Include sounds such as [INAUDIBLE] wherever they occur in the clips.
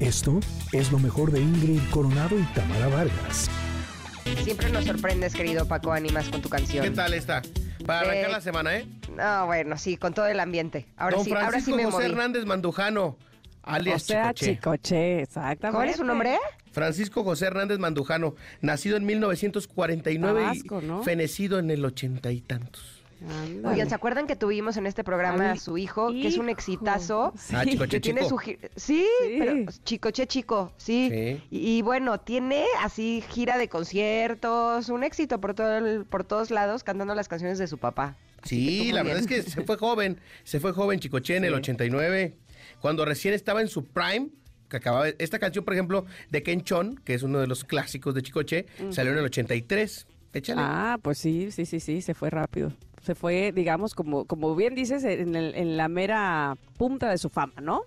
Esto es lo mejor de Ingrid Coronado y Tamara Vargas. Siempre nos sorprendes, querido Paco Ánimas, con tu canción. ¿Qué tal está? Para arrancar Eh, la semana, ¿eh? No, bueno, sí, con todo el ambiente. Ahora Don sí, ahora sí Francisco me José moví. Hernández Mandujano, O alias sea, Chicoche. Chicoche, exactamente. ¿Cuál es su nombre? Francisco José Hernández Mandujano, nacido en 1949 Tabasco, y ¿no? fenecido en el ochenta y tantos. Ándale. Oigan, ¿se acuerdan que tuvimos en este programa a su hijo, que es un exitazo? Sí. Ah, Chicoche que tiene Chico. su sí, Sí. pero Chicoche Chico, sí. Sí. Y, y bueno, tiene así gira de conciertos, un éxito por todo el- por todos lados cantando las canciones de su papá. Sí, la verdad es que se fue joven, se fue joven Chicoche en el 89, cuando recién estaba en su prime, que acababa, esta canción, por ejemplo, de Ken Chon, que es uno de los clásicos de Chicoche, salió en el 83. Échale. Ah, pues sí, sí, sí, sí, se fue rápido. Se fue, digamos, como, como bien dices, en, el- en la mera punta de su fama, ¿no?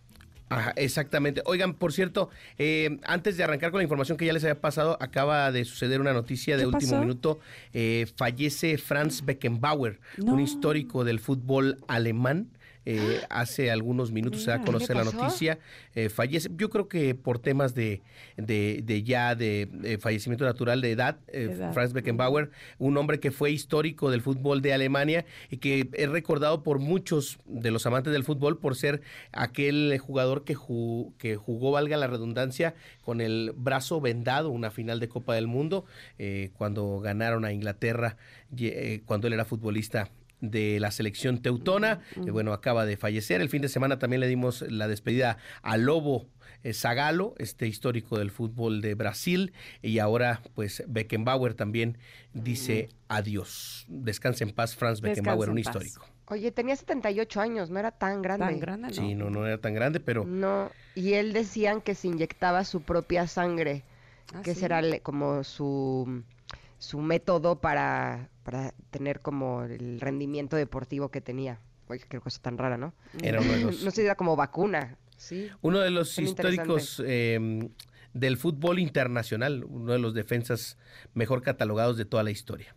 Ajá, exactamente. Oigan, por cierto, eh, antes de arrancar con la información que ya les había pasado, acaba de suceder una noticia de ¿Qué último pasó? minuto. Eh, fallece Franz Beckenbauer, No. un histórico del fútbol alemán. Eh, hace algunos minutos se da a conocer ¿qué la noticia. Eh, fallece, yo creo que por temas de, de, de ya de, eh, fallecimiento natural de edad, eh, Edad. Franz Beckenbauer, un hombre que fue histórico del fútbol de Alemania y que es recordado por muchos de los amantes del fútbol por ser aquel jugador que, ju- que jugó, valga la redundancia, con el brazo vendado una final de Copa del Mundo eh, cuando ganaron a Inglaterra, cuando él era futbolista de la selección teutona, que bueno, acaba de fallecer. El fin de semana también le dimos la despedida a Lobo eh, Zagalo, este histórico del fútbol de Brasil, y ahora pues Beckenbauer también dice adiós. Descansa en paz, Franz Beckenbauer, un histórico. Oye, tenía 78 años, no era tan grande. Tan grande, ¿no? Sí, no, no era tan grande, pero No, y él decían que se inyectaba su propia sangre, Ah, que sí. será como su, su método para, para tener como el rendimiento deportivo que tenía. Oye, qué cosa tan rara, ¿no? era uno de [LAUGHS] los, No sé, era como vacuna, sí. uno de los históricos eh, del fútbol internacional, uno de los defensas mejor catalogados de toda la historia.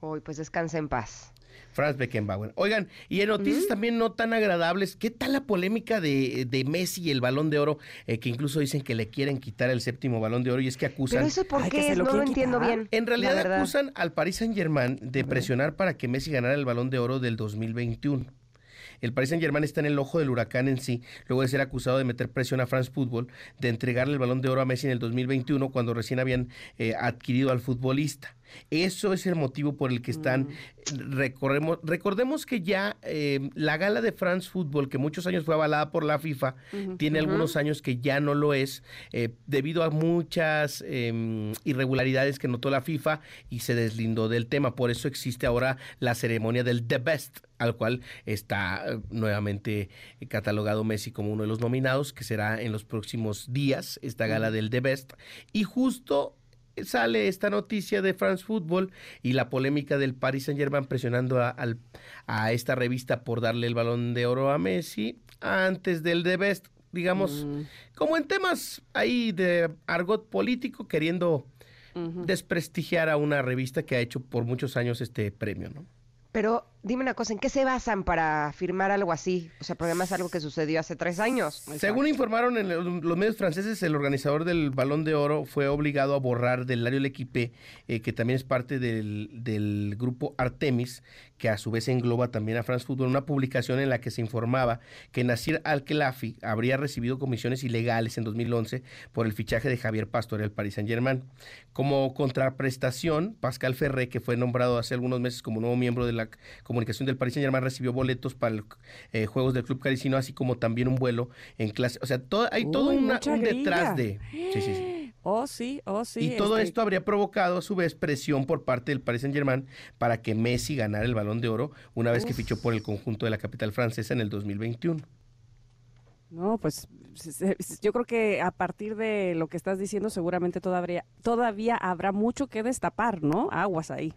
Hoy pues descansa en paz. Franz Beckenbauer. Oigan, y en noticias también no tan agradables, ¿qué tal la polémica de, de Messi y el balón de oro? Eh, que incluso dicen que le quieren quitar el séptimo balón de oro y es que acusan... Pero eso por Ay, qué lo no lo entiendo quitar. bien. En realidad acusan al Paris Saint Germain de presionar para que Messi ganara el balón de oro del 2021. El Paris Saint Germain está en el ojo del huracán en sí, luego de ser acusado de meter presión a France Football de entregarle el balón de oro a Messi en el 2021 cuando recién habían eh, adquirido al futbolista. Eso es el motivo por el que están. Recorremos, recordemos que ya eh, la gala de France Football, que muchos años fue avalada por la FIFA, tiene algunos años que ya no lo es, eh, debido a muchas eh, irregularidades que notó la FIFA y se deslindó del tema. Por eso existe ahora la ceremonia del The Best, al cual está eh, nuevamente catalogado Messi como uno de los nominados, que será en los próximos días, esta gala del The Best. Y justo sale esta noticia de France Football y la polémica del Paris Saint Germain presionando a, esta revista por darle el balón de oro a Messi antes del The Best, digamos, como en temas ahí de argot político, queriendo desprestigiar a una revista que ha hecho por muchos años este premio, ¿no? Pero dime una cosa, ¿en qué se basan para firmar algo así? O sea, porque además es algo que sucedió hace tres años. Según informaron en los medios franceses, el organizador del Balón de Oro fue obligado a borrar del diario L'Equipe, eh, que también es parte del, del grupo Artemis, que a su vez engloba también a France Football, una publicación en la que se informaba que Nasir Al-Khelafi habría recibido comisiones ilegales en 2011 por el fichaje de Javier Pastore al Paris Saint-Germain. Como contraprestación, Pascal Ferré, que fue nombrado hace algunos meses como nuevo miembro de la comunicación del Paris Saint-Germain, recibió boletos para los juegos del Club Carisino, así como también un vuelo en clase. O sea, todo, hay todo una- un detrás de... Sí, sí, sí. Oh, sí, oh, sí. y todo este, esto habría provocado a su vez presión por parte del Paris Saint-Germain para que Messi ganara el Balón de Oro una vez que fichó por el conjunto de la capital francesa en el 2021. No, pues yo creo que a partir de lo que estás diciendo seguramente todavía, todavía habrá mucho que destapar, ¿no? Aguas ahí.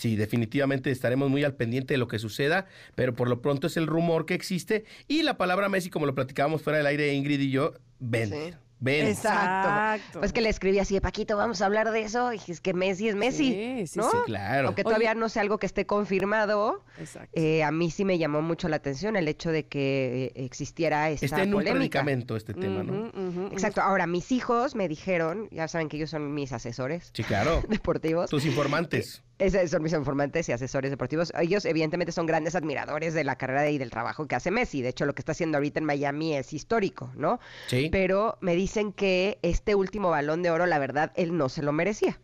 Sí, definitivamente estaremos muy al pendiente de lo que suceda, pero por lo pronto es el rumor que existe y la palabra Messi, como lo platicábamos fuera del aire Ingrid y yo, vende. Sí. ven. Exacto. Pues que le escribí así, Paquito, vamos a hablar de eso. Y es que Messi es Messi. Sí, sí, ¿no? Sí, claro. Aunque todavía no sea algo que esté confirmado, Exacto. eh, a mí sí me llamó mucho la atención el hecho de que eh, existiera esta Está en un polémica. predicamento este tema, ¿no? Ujú, ujú. Exacto. Ahora, mis hijos me dijeron, ya saben que ellos son mis asesores Sí, claro. [LAUGHS] deportivos. Tus informantes. Esos son mis informantes y asesores deportivos. Ellos, evidentemente, son grandes admiradores de la carrera y del trabajo que hace Messi. De hecho, lo que está haciendo ahorita en Miami es histórico, ¿no? Sí. Pero me dicen que este último balón de oro, la verdad, él no se lo merecía.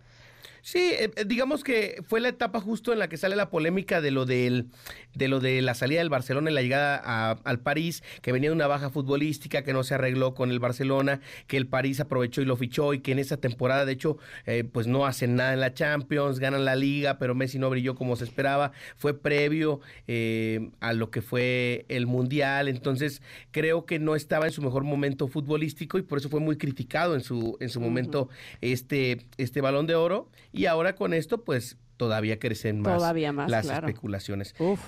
Sí, eh, eh, digamos que fue la etapa justo en la que sale la polémica de lo del, de lo de la salida del Barcelona y la llegada a- al París, que venía de una baja futbolística, que no se arregló con el Barcelona, que el París aprovechó y lo fichó y que en esa temporada, de hecho, eh, pues no hacen nada en la Champions, ganan la Liga, pero Messi no brilló como se esperaba. Fue previo eh, a lo que fue el Mundial, entonces creo que no estaba en su mejor momento futbolístico y por eso fue muy criticado en su, en su momento este, este balón de oro. Y ahora con esto, pues todavía crecen más, Todavía más, las claro. especulaciones. Uf.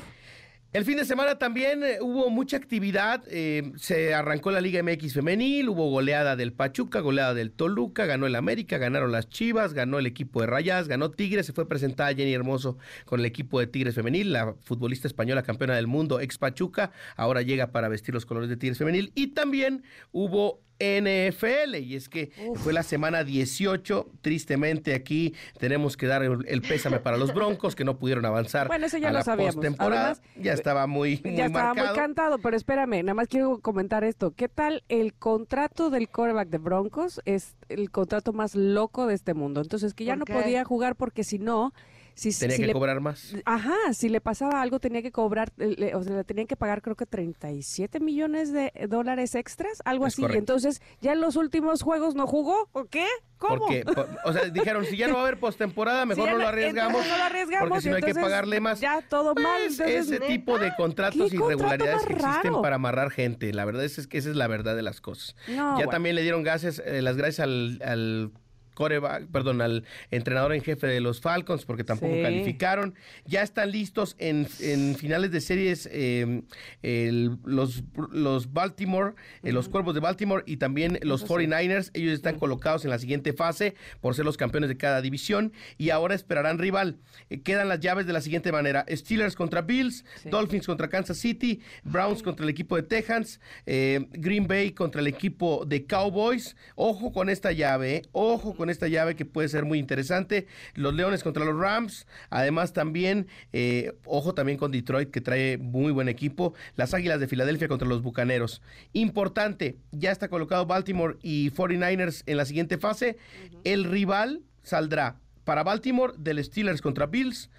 El fin de semana también eh, hubo mucha actividad. eh, se arrancó la Liga MX femenil, hubo goleada del Pachuca, goleada del Toluca, ganó el América, ganaron las Chivas, ganó el equipo de Rayas, ganó Tigres, se fue presentada Jenny Hermoso con el equipo de Tigres femenil, la futbolista española campeona del mundo, ex Pachuca, ahora llega para vestir los colores de Tigres femenil. Y también hubo NFL, y es que fue la semana 18. Tristemente aquí tenemos que dar el, el pésame para los Broncos que no pudieron avanzar Bueno, eso ya a lo la sabíamos. Además, Ya estaba muy, muy Ya estaba marcado. muy cantado, pero espérame, nada más quiero comentar esto. ¿Qué tal el contrato del quarterback de Broncos? Es el contrato más loco de este mundo. Entonces, que ya ¿Por no qué? podía jugar porque si no, si, Tenía si que le cobrar más. Ajá, si le pasaba algo tenía que cobrar, le- o sea, le tenían que pagar creo que 37 millones de dólares extras, algo Es así. correcto. Y entonces, ¿ya en los últimos juegos no jugó? ¿O qué? ¿Cómo? Porque, o sea, dijeron, si ya no va a haber postemporada, [LAUGHS] mejor no lo arriesgamos. no lo arriesgamos, Porque si no hay que pagarle más. Ya todo mal. Pues, entonces, ese tipo de contratos ¿qué y irregularidades que existen raro? para amarrar gente. La verdad es, que esa es la verdad de las cosas. Ya bueno. también le dieron gases, eh, las gracias al, al coreback, perdón, al entrenador en jefe de los Falcons, porque tampoco Sí. calificaron. Ya están listos en, en finales de series eh, el- los, los Baltimore, eh, los Cuervos de Baltimore y también los 49ers. Ellos están colocados en la siguiente fase por ser los campeones de cada división y ahora esperarán rival. Eh, quedan las llaves de la siguiente manera: Steelers contra Bills, Sí. Dolphins contra Kansas City, Browns contra el equipo de Texans, eh, Green Bay contra el equipo de Cowboys. Ojo con esta llave, ojo con esta llave que puede ser muy interesante. Los Leones contra los Rams. Además también, eh, ojo también con Detroit que trae muy buen equipo. Las Águilas de Filadelfia contra los Bucaneros. Importante, ya está colocado Baltimore y 49ers en la siguiente fase. El rival saldrá para Baltimore del Steelers contra Bills,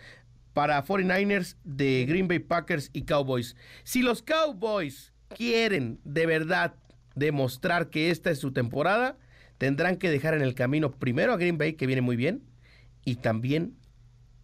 para 49ers de Green Bay Packers y Cowboys. Si los Cowboys quieren de verdad demostrar que esta es su temporada, tendrán que dejar en el camino primero a Green Bay, que viene muy bien, y también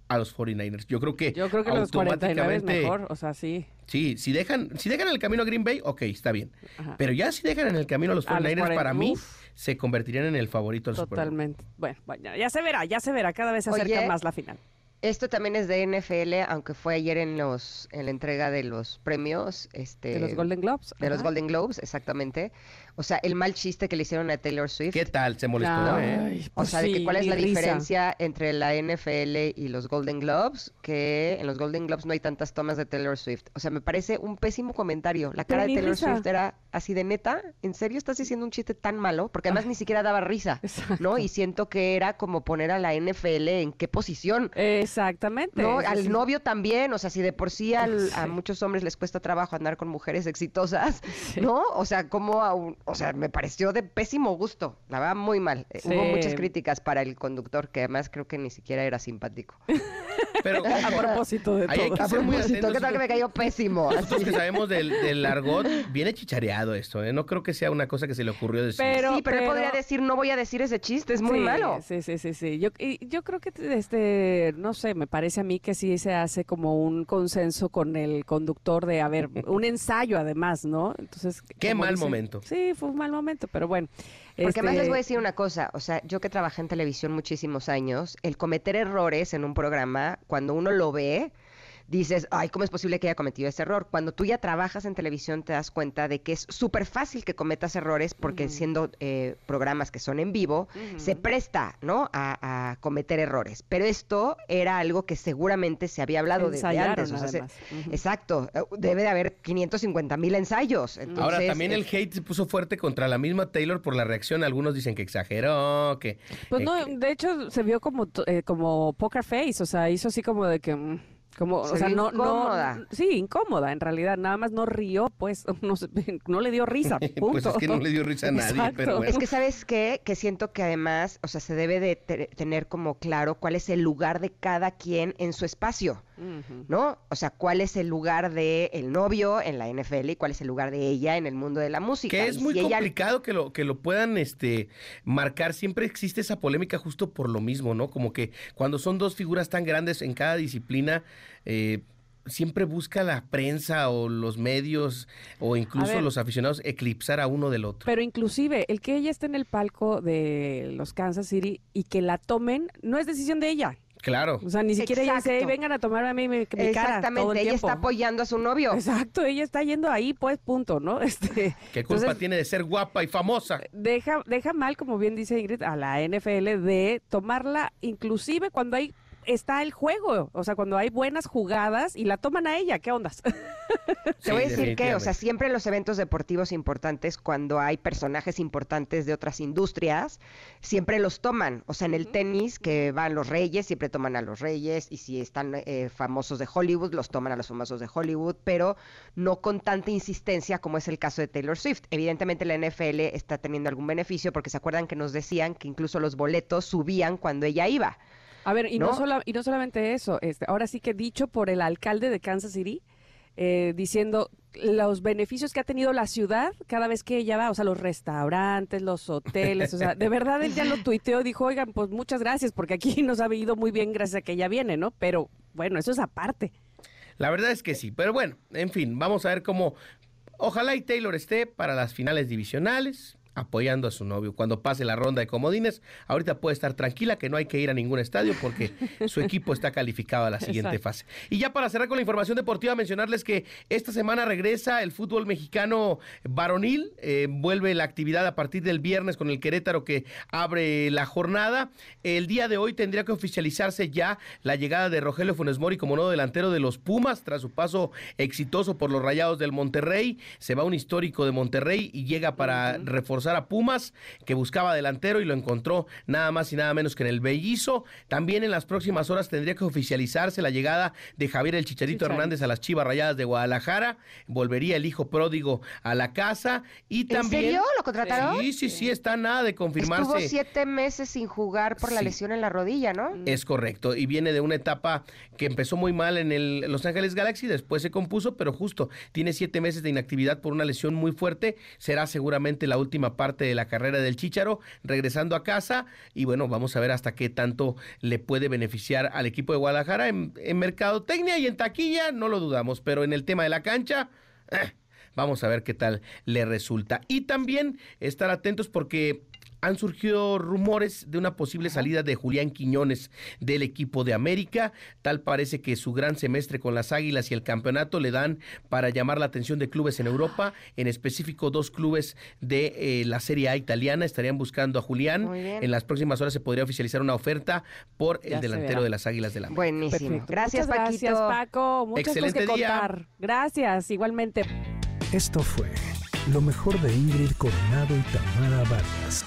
a los 49ers. Yo creo que, Yo creo que los 49 es automáticamente- mejor, o sea, sí. Sí, si dejan, si dejan en el camino a Green Bay, ok, está bien. Ajá. Pero ya si dejan en el camino a los A los 49ers, 40, para mí, uf. se convertirían en el favorito del Super Bowl. Totalmente. Bueno, bueno, ya se verá, ya se verá, cada vez se acerca Oye, más la final. Esto también es de NFL, aunque fue ayer en los en la entrega de los premios, este, De los Golden Globes. de los. Golden Globes, exactamente. O sea, el mal chiste que le hicieron a Taylor Swift. ¿Qué tal? Se molestó, ¿eh? O pues sea, de que cuál es la risa. diferencia entre la NFL y los Golden Globes, que en los Golden Globes no hay tantas tomas de Taylor Swift. O sea, me parece un pésimo comentario. La Pero cara de Taylor risa. Swift era así de neta, ¿en serio estás diciendo un chiste tan malo? Porque además ni siquiera daba risa, Exacto. ¿no? Y siento que era como poner a la NFL en qué posición. Exactamente. No, al sí. novio también, o sea, si de por sí al- a muchos hombres les cuesta trabajo andar con mujeres exitosas, Sí. ¿no? O sea, como a un- o sea, me pareció de pésimo gusto, la verdad muy mal. Eh, Hubo muchas críticas para el conductor que además creo que ni siquiera era simpático. [LAUGHS] Pero [LAUGHS] A propósito de todo. que A propósito, atentos. ¿qué tal que me cayó pésimo? Nosotros Así. que sabemos del, del [LAUGHS] argot, viene chichareado esto, ¿eh? No creo que sea una cosa que se le ocurrió decir. Pero- sí, pero, él podría decir, no voy a decir ese chiste, es muy Sí, malo. Sí, sí, sí, sí. Yo, y yo creo que, este, no sé, me parece a mí que sí se hace como un consenso con el conductor de, a ver, un ensayo además, ¿no? Entonces. Qué mal dice- momento. Sí, fue un mal momento, pero bueno. Porque además este, les voy a decir una cosa, o sea, yo que trabajé en televisión muchísimos años, el cometer errores en un programa, cuando uno lo ve, dices, ay, ¿cómo es posible que haya cometido ese error? Cuando tú ya trabajas en televisión te das cuenta de que es súper fácil que cometas errores porque siendo eh, programas que son en vivo, se presta, ¿no? A, a, cometer errores. Pero esto era algo que seguramente se había hablado desde antes. O sea, se, Exacto. Eh, debe de haber 550 mil ensayos. Entonces, Ahora, también el hate se puso fuerte contra la misma Taylor por la reacción. Algunos dicen que exageró, que... Pues eh, no, que- de hecho se vio como, eh, como poker face, o sea, hizo así como de que... Como, Se o sea, no, incómoda. no, sí, incómoda en realidad, nada más no rió, pues, [LAUGHS] no, se- [LAUGHS] no le dio risa, [LAUGHS] punto. Pues es que no le dio risa a nadie, pero bueno. Es que sabes qué, que siento que además, o sea, se debe de te- tener como claro cuál es el lugar de cada quien en su espacio, ¿no? O sea, cuál es el lugar de el novio en la NFL y cuál es el lugar de ella en el mundo de la música. Que es Y muy si ella- complicado que lo, que lo puedan este, marcar. Siempre existe esa polémica justo por lo mismo, ¿no? Como que cuando son dos figuras tan grandes en cada disciplina, eh, siempre busca la prensa o los medios o incluso ver. los aficionados eclipsar a uno del otro. Pero inclusive el que ella esté en el palco de los Kansas City y que la tomen no es decisión de ella. Claro. O sea, ni siquiera ella dice, "Ey, Exacto. vengan a tomarme a mí mi, mi cara todo Exactamente, el ella tiempo. está apoyando a su novio. Exacto, ella está yendo ahí, pues, punto, ¿no? [LAUGHS] Este, ¿Qué culpa entonces, tiene de ser guapa y famosa? deja, deja mal, como bien dice Ingrid, a la NFL de tomarla inclusive cuando hay está el juego, o sea, cuando hay buenas jugadas y la toman a ella, ¿qué ondas? [LAUGHS] Te voy a decir que, o sea, siempre en los eventos deportivos importantes, cuando hay personajes importantes de otras industrias, siempre los toman. O sea, en el tenis, que van los reyes, siempre toman a los reyes, y si están eh, famosos de Hollywood, los toman a los famosos de Hollywood, pero no con tanta insistencia como es el caso de Taylor Swift. Evidentemente la NFL está teniendo algún beneficio, porque se acuerdan que nos decían que incluso los boletos subían cuando ella iba. A ver, y no, ¿No? sola- y no solamente eso, este, ahora sí que dicho por el alcalde de Kansas City, eh, diciendo los beneficios que ha tenido la ciudad cada vez que ella va, o sea, los restaurantes, los hoteles, o sea, de verdad él ya lo tuiteó, dijo, oigan, pues muchas gracias, porque aquí [LAUGHS] nos ha ido muy bien gracias a que ella viene, ¿no? Pero bueno, eso es aparte. La verdad es que sí, pero bueno, en fin, vamos a ver cómo. Ojalá y Taylor esté para las finales divisionales, apoyando a su novio. Cuando pase la ronda de comodines, ahorita puede estar tranquila que no hay que ir a ningún estadio porque [LAUGHS] su equipo está calificado a la siguiente Exacto. fase. Y ya para cerrar con la información deportiva, mencionarles que esta semana regresa el fútbol mexicano varonil. eh, vuelve la actividad a partir del viernes con el Querétaro que abre la jornada. El día de hoy tendría que oficializarse ya la llegada de Rogelio Funes Mori como nuevo delantero de los Pumas tras su paso exitoso por los Rayados del Monterrey. Se va un histórico de Monterrey y llega para reforzar a Pumas que buscaba delantero y lo encontró nada más y nada menos que en el Bellizo. También en las próximas horas tendría que oficializarse la llegada de Javier el Chicharito Chicharito. Hernández a las Chivas Rayadas de Guadalajara. Volvería el hijo pródigo a la casa y ¿En también serio? ¿Lo contrataron? Sí, sí, sí, está nada de confirmarse. Estuvo siete meses sin jugar por la Sí. lesión en la rodilla, ¿no? Es correcto, y viene de una etapa que empezó muy mal en el Los Ángeles Galaxy, después se compuso, pero justo tiene siete meses de inactividad por una lesión muy fuerte. Será seguramente la última parte de la carrera del Chícharo, regresando a casa, y bueno, vamos a ver hasta qué tanto le puede beneficiar al equipo de Guadalajara en, en mercadotecnia y en taquilla, no lo dudamos, pero en el tema de la cancha. [CLEARS THROAT] Vamos a ver qué tal le resulta. Y también estar atentos porque han surgido rumores de una posible salida de Julián Quiñones del equipo de América. Tal parece que su gran semestre con las Águilas y el campeonato le dan para llamar la atención de clubes en Europa. En específico, dos clubes de eh, la Serie A italiana estarían buscando a Julián. Muy bien. En las próximas horas se podría oficializar una oferta por Ya el delantero de las Águilas de la América. Buenísimo. Perfecto. Gracias, Muchas Paquito. Gracias, Paco. Muchas Excelente cosas que día. contar. Gracias, igualmente. Esto fue lo mejor de Ingrid Coronado y Tamara Vargas.